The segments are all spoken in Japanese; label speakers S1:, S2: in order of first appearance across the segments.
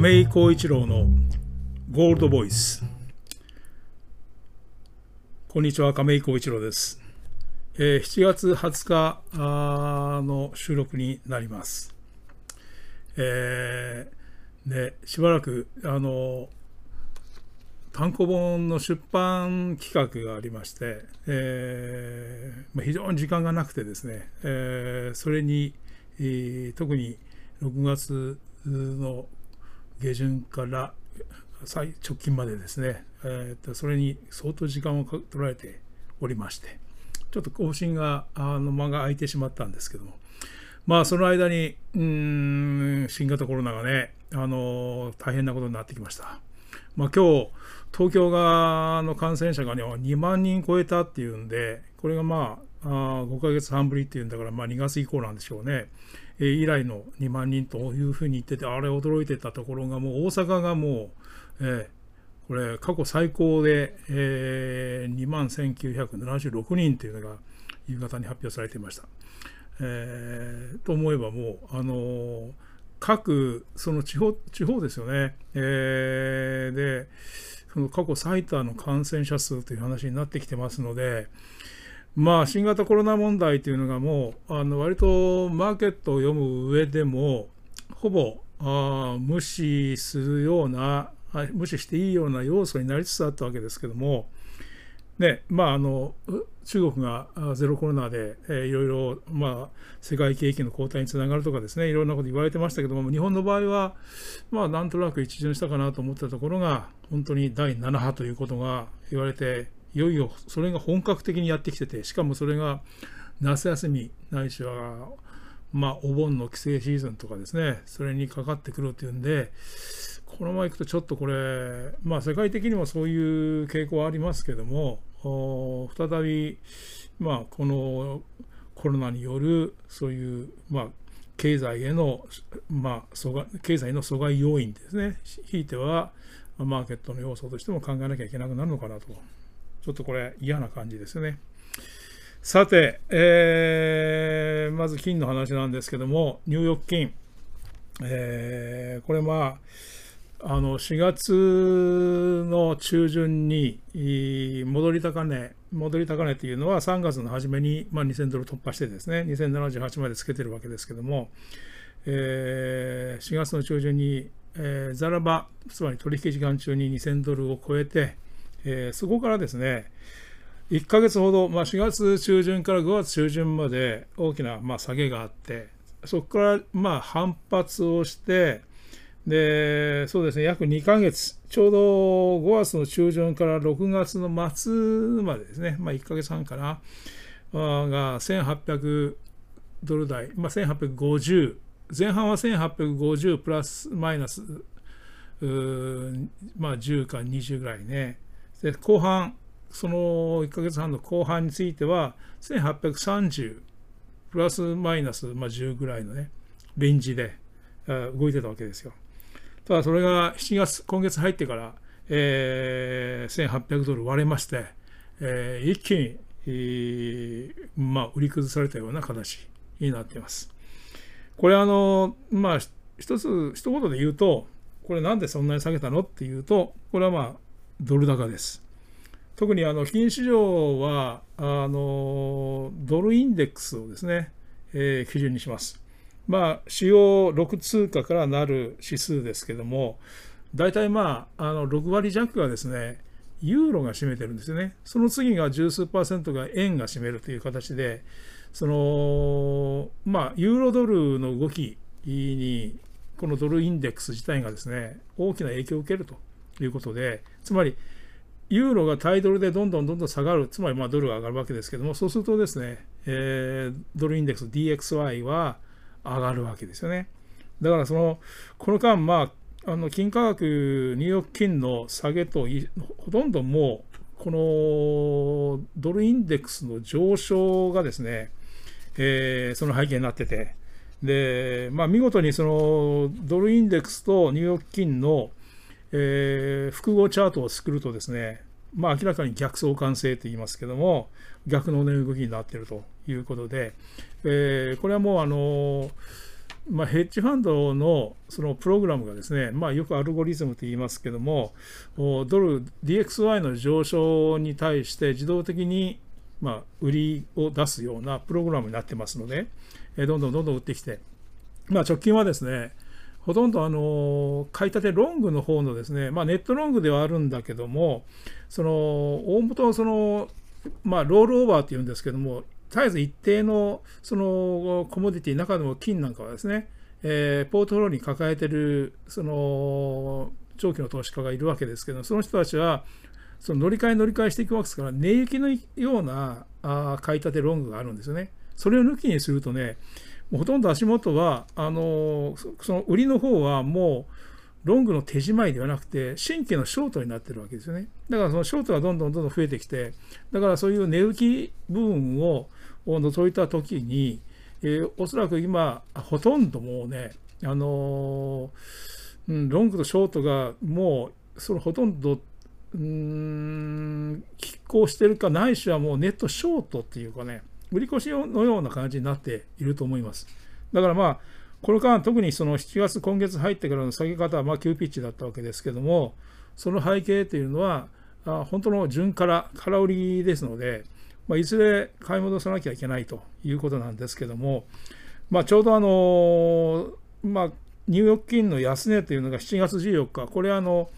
S1: 亀井浩一郎のゴールドボイス。こんにちは亀井浩一郎です、えー7月20日あの収録になります。えーでしばらくあの単行本の出版企画がありまして、えーまあ、非常に時間がなくてですね、えーそれに、えー特に6月の下旬から最直近までですね、えーそれに相当時間を取られておりましてちょっと更新があの間が空いてしまったんですけどもまあその間にうん新型コロナがねあの大変なことになってきました。まあ、今日東京側の感染者が、ね、2万人超えたっていうんでこれがまああ5ヶ月半ぶりっていうんだから、まあ、2月以降なんでしょうね、以来の2万人というふうに言っててあれ驚いてたところがもう大阪がもう、えーこれ過去最高で、えー、2万1976人というのが夕方に発表されていました。えーと思えばもう、あのー各その地方地方ですよね、えーでその過去最多の感染者数という話になってきてますので、まあ、新型コロナ問題というのがもうあの割とマーケットを読む上でもほぼあ無視するような無視していいような要素になりつつあったわけですけども、ねまあ、あの中国がゼロコロナで、えーいろいろ、まあ、世界景気の後退につながるとかですねいろんなこと言われてましたけども日本の場合は、まあ、なんとなく一巡したかなと思ったところが本当に第7波ということが言われていよいよそれが本格的にやってきててしかもそれが夏休みないしは、まあ、お盆の帰省シーズンとかですねそれにかかってくるっていうんでこのままいくとちょっとこれ、まあ、世界的にもそういう傾向はありますけども再び、まあ、このコロナによるそういう、まあ、経済への、まあ、阻害経済の阻害要因ですね。ひいてはマーケットの要素としても考えなきゃいけなくなるのかなと。ちょっとこれ嫌な感じですね。さて、えーまず金の話なんですけども、ニューヨーク金、えーこれまあ、あの4月の中旬に戻り高値、戻り高値というのは3月の初めに、まあ、2000ドル突破してですね、2078までつけてるわけですけども、えー4月の中旬に、えーザラバ、つまり取引時間中に2000ドルを超えて、えーそこからですね、1ヶ月ほど、まあ、4月中旬から5月中旬まで大きな、まあ、下げがあって、そこから、まあ、反発をして、で、そうですね、約2ヶ月、ちょうど5月の中旬から6月の末までですね、まあ、1ヶ月半かな、あが1800ドル台、まあ、1850、前半は1850プラスマイナス、まあ、10か20ぐらいね。で、後半、その1ヶ月半の後半については、1830プラスマイナス、まあ、10ぐらいのね、レンジであ動いてたわけですよ。ただそれが7月、今月入ってから、えー1800ドル割れまして、えー一気に、えーまあ、売り崩されたような形になっています。これあの、まあ、一つ、一言で言うと、これなんでそんなに下げたのっていうと、これはまあ、ドル高です。特にあの金市場はあのドルインデックスをですね、えー基準にします。まあ、主要6通貨からなる指数ですけども、大体まあ、あの6割弱がですね、ユーロが占めてるんですよね。その次が十数パーセントが円が占めるという形で、その、まあ、ユーロドルの動きに、このドルインデックス自体がですね、大きな影響を受けるとということで、つまり、ユーロが対ドルでどんどんどんどん下がる、つまりまドルが上がるわけですけども、そうするとですね、えードルインデックス DXY は上がるわけですよね。だからその、この間、まあ、あの金価格、ニューヨーク金の下げとほとんどもう、このドルインデックスの上昇がですね、えーその背景になってて、で、まあ、見事にそのドルインデックスとニューヨーク金の、えー複合チャートを作るとですね、まあ、明らかに逆相関性と言いますけども、逆の値動きになっているということで、えーこれはもうあのまあ、ヘッジファンドのそのプログラムがですね、まあ、よくアルゴリズムと言いますけども、ドル DXY の上昇に対して自動的にまあ売りを出すようなプログラムになってますので、どんどんどんどん売ってきて、まあ、直近はですね、ほとんどあの買い立てロングの方のですね、まあ、ネットロングではあるんだけども、その大元その、まあ、ロールオーバーっていうんですけども、絶えず一定のそのコモディティ、中でも金なんかはですね、えー、ポートフォリオに抱えているその長期の投資家がいるわけですけど、その人たちは、その乗り換え乗り換えしていくわけですから、値行きのようなあ買い立てロングがあるんですよね。それを抜きにするとね、ほとんど足元は、あのその売りの方はもう、ロングの手仕舞いではなくて、新規のショートになってるわけですよね。だからそのショートがどんどんどんどん増えてきて、だからそういう値浮き部分を除いたときに、えー、おそらく今、ほとんどもうね、あの、うん、ロングとショートがもう、そのほとんど、うん、拮抗してるか、ないしはもうネットショートっていうかね、売り越しのような感じになっていると思います。だからまあ、これから特にその7月、今月入ってからの下げ方はまあ急ピッチだったわけですけども、その背景というのは、あ本当の順から、空売りですので、まあ、いずれ買い戻さなきゃいけないということなんですけども、まあ、ちょうどあの、まあ、ニューヨーク金の安値というのが7月14日、これあの、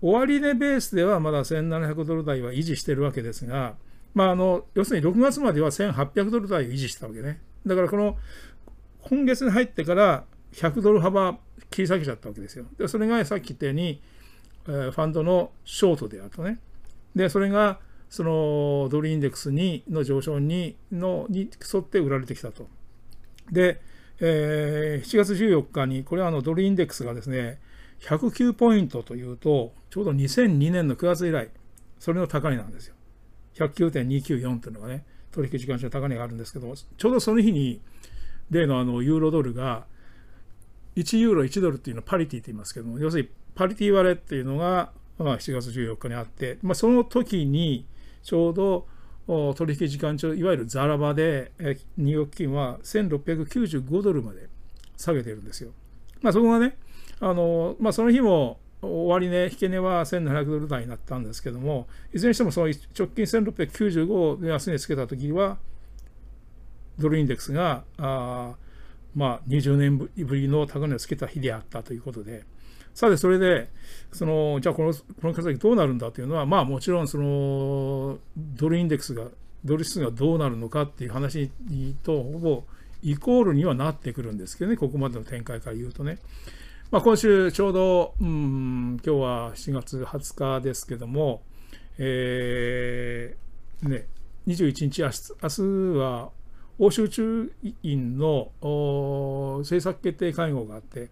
S1: 終値ベースではまだ1700ドル台は維持しているわけですが、まあ、あの要するに6月までは1800ドル台を維持したわけね。だからこの今月に入ってから100ドル幅切り裂けちゃったわけですよ。でそれがさっき言ったように、えー、ファンドのショートであるとね。で、それがそのドルインデックスにの上昇にのに沿って売られてきたと。で、えー、7月14日に、これはあのドルインデックスがですね、109ポイントというと、ちょうど2002年の9月以来、それの高値なんですよ。109.294というのがね、取引時間中の高値があるんですけど、ちょうどその日に、例のあのユーロドルが1ユーロ1ドルっていうのをパリティと言いますけども、要するにパリティ割れっていうのが、まあ、7月14日にあって、まあ、その時にちょうど取引時間中、いわゆるザラバで、ニューヨーク金は1695ドルまで下げてるんですよ。まあ、そこがね、あのまあ、その日も終値、引け値は1700ドル台になったんですけども、いずれにしてもその直近1695を安値つけた時は、ドルインデックスが、あまあ、20年ぶりの高値をつけた日であったということで、さて、それで、その、じゃあこの、このから先どうなるんだというのは、まあもちろん、その、ドルインデックスが、ドル指数がどうなるのかっていう話と、ほぼイコールにはなってくるんですけどね、ここまでの展開から言うとね。まあ、今週ちょうど、うん、今日は7月20日ですけども、えー、ね、21日、明日明日は欧州中院の政策決定会合があって、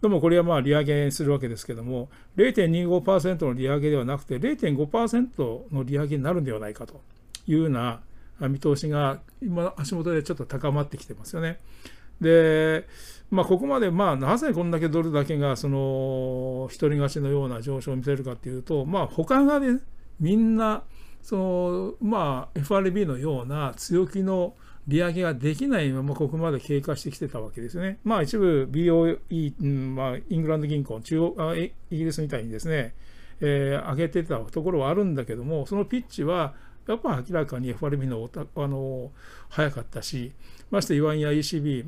S1: どうもこれはまあ利上げするわけですけども、0.25%の利上げではなくて、0.5%の利上げになるんではないかというような見通しが今、足元でちょっと高まってきてますよね。で、まあ、ここまで、まあ、なぜこんだけドルだけが、その、一人勝ちのような上昇を見せるかというと、まあ、他がね、みんな、その、まあ、FRB のような強気の利上げができないままここまで経過してきてたわけですね。まあ一部 BOE、うんまあ、イングランド銀行、中央あイギリスみたいにですね、えー、上げてたところはあるんだけども、そのピッチはやっぱ明らかに FRB のあの早かったし、ましてイワンや ECB、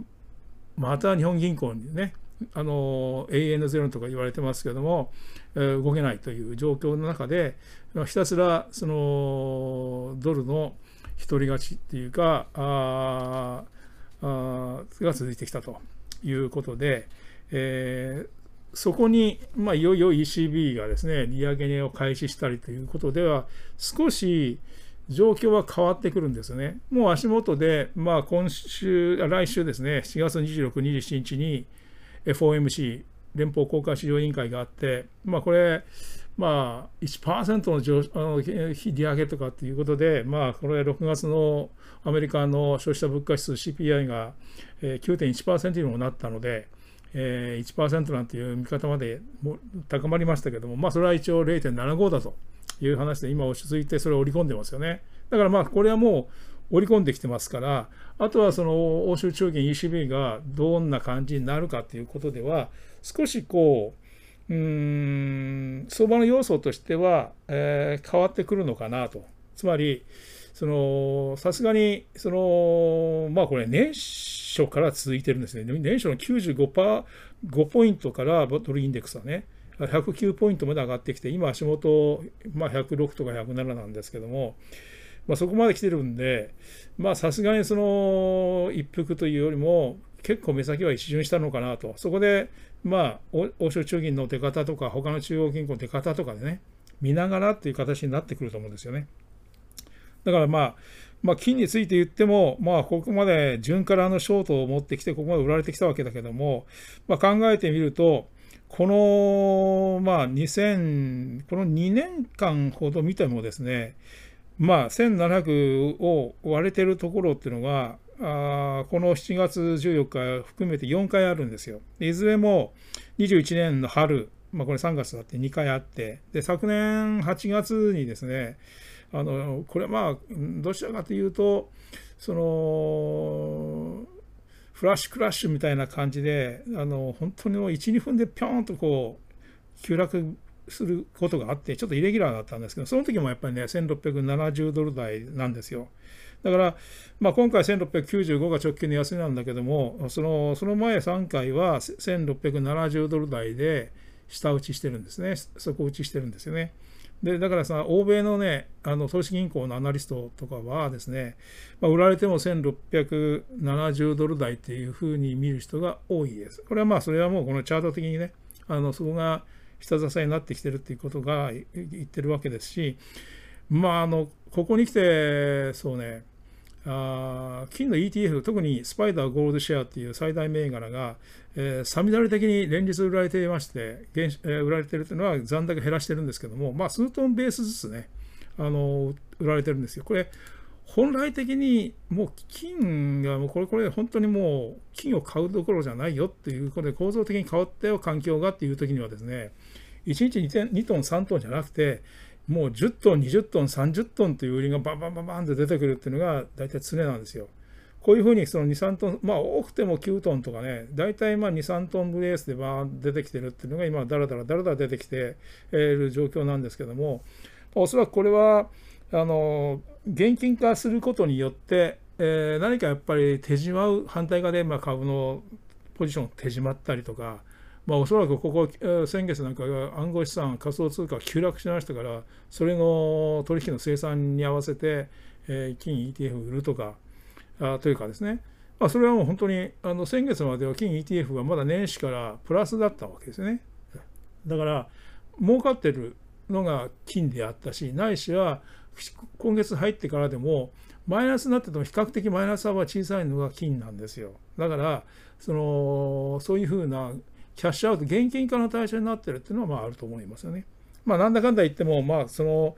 S1: また日本銀行にね、あの AN0 とか言われてますけども、えー、動けないという状況の中で、ひたすらそのドルの独り勝ちっていうか、ああが続いてきたということで、えー、そこに、まあ、いよいよ ECB がですね、利上げを開始したりということでは、少し状況は変わってくるんですよね。もう足元で、まあ、今週、来週ですね、4月26、27日に FOMC、連邦公開市場委員会があって、まあ、これ、まあ、1%のあの利上げとかっていうことで、まあ、これ6月のアメリカの消費者物価指数 CPI が9.1%にもなったので、1%なんていう見方まで高まりましたけども、まあ、それは一応0.75だという話で今落ち着いてそれを織り込んでますよね。だからまあこれはもう織り込んできてますから、あとはその欧州中銀 ECB がどんな感じになるかということでは、少しこう、うーん、相場の要素としては、えー、変わってくるのかなと。つまり、その、さすがに、その、まあこれ年初から続いてるんですね。年初の95%、5ポイントからドルインデックスはね、109ポイントまで上がってきて、今足元、まあ106とか107なんですけども、まあ、そこまで来てるんで、まさすがにその一服というよりも、結構目先は一巡したのかなと。そこで、まあ、欧州中銀の出方とか、他の中央銀行の出方とかでね、見ながらっていう形になってくると思うんですよね。だからまあ、まあ、金について言っても、まあ、ここまで順からのショートを持ってきて、ここまで売られてきたわけだけども、まあ、考えてみると、この、まあ、2000、この2年間ほど見てもですね、まあ、1700を割れてるところっていうのが、あこの7月14日含めて4回あるんですよ。いずれも21年の春、まあ、これ3月だって2回あって、で昨年8月にですね、あのこれまあどちらかというとそのフラッシュクラッシュみたいな感じであの本当にもう12分でピョンとこう急落することがあってちょっとイレギュラーだったんですけどその時もやっぱりね1670ドル台なんですよ。だから、まあ、今回1695が直近の安値なんだけどもそのその前3回は1670ドル台で下打ちしてるんですね底打ちしてるんですよね。でだからさ、欧米のね、あの投資銀行のアナリストとかはですね、まあ、売られても1670ドル台っていうふうに見る人が多いです。これはまあ、それはもうこのチャート的にね、あのそこが下支えになってきてるっていうことが言ってるわけですし、まあ、あのここに来て、そうね、あ金の ETF、特にスパイダーゴールドシェアっていう最大銘柄が、えー、サミダル的に連日売られていまして、現えー、売られているというのは残高減らしてるんですけども、まあ、数トンベースずつね、あの売られてるんですよ。これ、本来的にもう金がもうこれこれ本当にもう金を買うどころじゃないよっていうことで構造的に変わったよ環境がっていう時にはですね1日 2, 2トン3トンじゃなくてもう10トン、20トン、30トンという売りがバンバンバンバンって出てくるっていうのが大体常なんですよ。こういうふうにその2、3トン、まあ多くても9トンとかね、大体まあ2、3トンブレースでバーン出てきてるっていうのが今、だらだらだらだら出てきている状況なんですけども、おそらくこれは、あの、現金化することによって、えー、何かやっぱり手締まう、反対側でまあ株のポジション手締まったりとか、まあ、おそらくここ、先月なんかが暗号資産、仮想通貨急落しましたから、それの取引の生産に合わせて、えー、金 ETF を売るとか、あというかですね、まあ、それはもう本当にあの先月までは金 ETF はまだ年始からプラスだったわけですね。だから、儲かってるのが金であったし、ないしは今月入ってからでも、マイナスになってても比較的マイナス幅は小さいのが金なんですよ。だから、そのそういうふうなキャッシュアウト、現金化の対象になってるっていうのはまああると思いますよね。まあ、なんだかんだ言っても、まあ、その、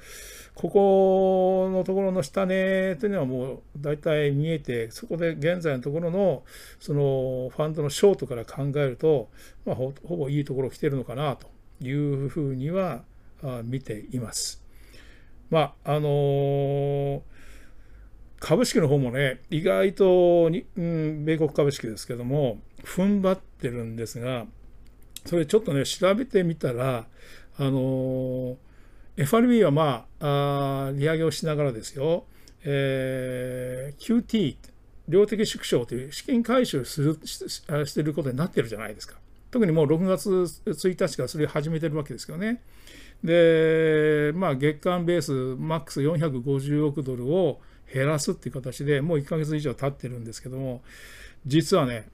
S1: ここのところの下値というのはもう大体見えて、そこで現在のところの、その、ファンドのショートから考えると、まあ、ほぼいいところ来てるのかなというふうには見ています。まあ、あのー株式の方もね、意外とに、うん、米国株式ですけども、踏ん張ってるんですが、それちょっとね、調べてみたら、あの FRB はまああ、利上げをしながらですよ、えー、QT、量的縮小という資金回収するししていることになってるじゃないですか。特にもう6月1日からそれを始めてるわけですけどね。で、まあ、月間ベースマックス450億ドルを減らすっていう形でもう1ヶ月以上経ってるんですけども、実はね、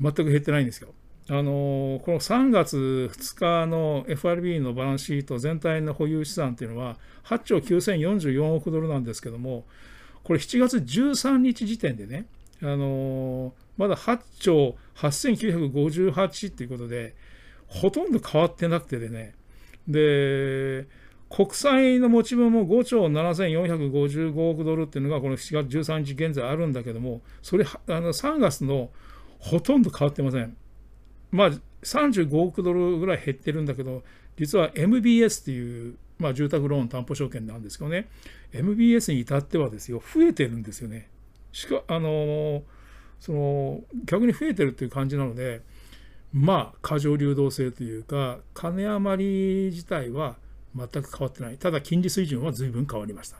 S1: 全く減ってないんですよ。あのこの3月2日の FRB のバランスシート全体の保有資産というのは8兆9044億ドルなんですけどもこれ7月13日時点でねあのまだ8兆8958っていうことでほとんど変わってなくてでねで国債の持ち分も5兆7455億ドルっていうのがこの7月13日現在あるんだけどもそれあの3月のほとんど変わってません。まあ、35億ドルぐらい減ってるんだけど、実は MBS っていうまあ、住宅ローン担保証券なんですけどね、MBS に至ってはですよ、増えてるんですよね。しか、あのその逆に増えてるっていう感じなので、まあ、過剰流動性というか、金余り自体は全く変わってない。ただ、金利水準は随分変わりました。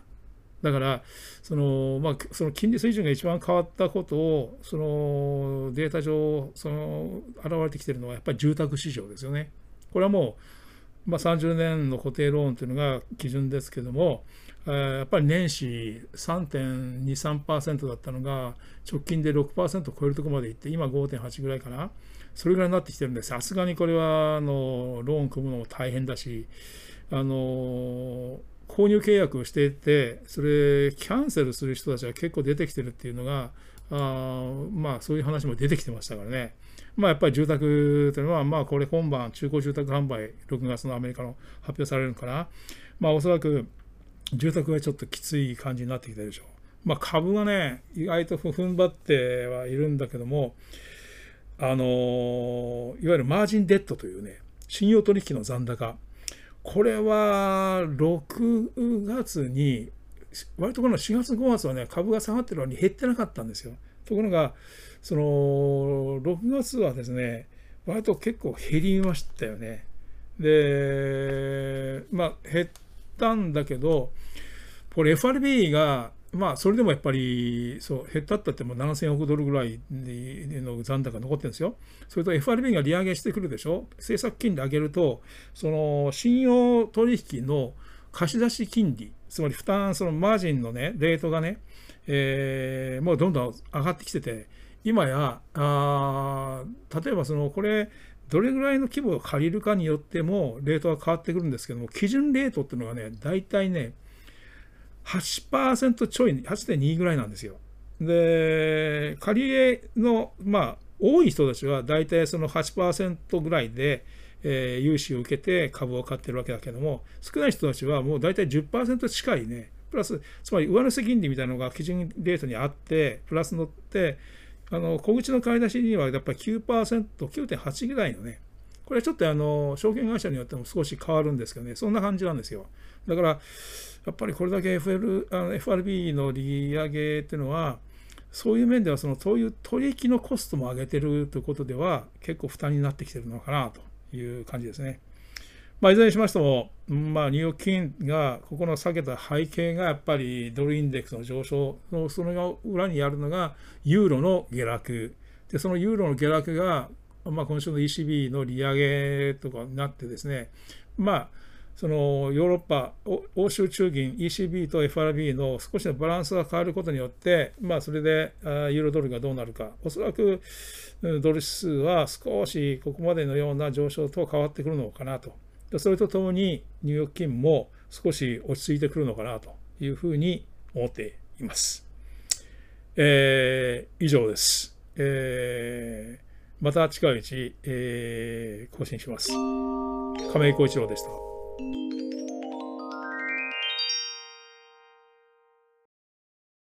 S1: だから、そのまあ、その金利水準が一番変わったことを、そのデータ上、その現れてきているのは、やっぱり住宅市場ですよね。これはもう、まあ、30年の固定ローンというのが基準ですけども、やっぱり年始3.23%だったのが、直近で6%を超えるところまでいって、今5.8ぐらいかな。それぐらいになってきてるんで、さすがにこれはあのローン組むのも大変だし、あの購入契約をしていて、それ、キャンセルする人たちが結構出てきてるっていうのが、あまあ、そういう話も出てきてましたからね。まあ、やっぱり住宅というのは、まあ、これ今晩、中古住宅販売、6月のアメリカの発表されるのかな。まあ、おそらく、住宅がちょっときつい感じになってきてるでしょう。まあ、株はね、意外と踏ん張ってはいるんだけども、あのいわゆるマージンデッドというね、信用取引の残高、これは6月に、割とこの4月、5月はね、株が下がってるのに減ってなかったんですよ。ところが、その6月はですね、割と結構減りましたよね。で、まあ、減ったんだけど、これ FRB がまあ、それでもやっぱり、そう、減ったったっても7000億ドルぐらいの残高残ってるんですよ。それと FRB が利上げしてくるでしょ。政策金利上げると、その信用取引の貸し出し金利、つまり負担、そのマージンのね、レートがね、えー、もうどんどん上がってきてて、今や、あ例えばその、これ、どれぐらいの規模を借りるかによっても、レートが変わってくるんですけども、基準レートっていうのがね、大体ね、8%ちょい、8.2ぐらいなんですよ。で、借り入れの、まあ、多い人たちは大体その8%ぐらいで、えー、融資を受けて株を買ってるわけだけども、少ない人たちはもう大体10%近いね、プラス、つまり上乗せ金利みたいなのが基準レートにあって、プラス乗って、あの小口の買い出しにはやっぱり9%、9.8ぐらいのね、これはちょっとあの証券会社によっても少し変わるんですけどね、そんな感じなんですよ。だから、やっぱりこれだけ FL あの FRB の利上げっていうのは、そういう面では、そのそういう取引のコストも上げてるということでは、結構負担になってきてるのかなという感じですね。まあ、いずれにしましても、まあ、ニューヨーク金がここの下げた背景がやっぱりドルインデックスの上昇のその裏にあるのがユーロの下落でそのユーロの下落が、まあ、今週の ECB の利上げとかになってですねまあそのヨーロッパ、欧州中銀、ECB と FRB の少しのバランスが変わることによって、まあ、それでユーロドルがどうなるか、おそらくドル指数は少しここまでのような上昇と変わってくるのかなと。それとともにニューヨーク金も少し落ち着いてくるのかなというふうに思っています。えー、以上です。えー、また近いうち、えー、更新します。亀井浩一郎でした。thank you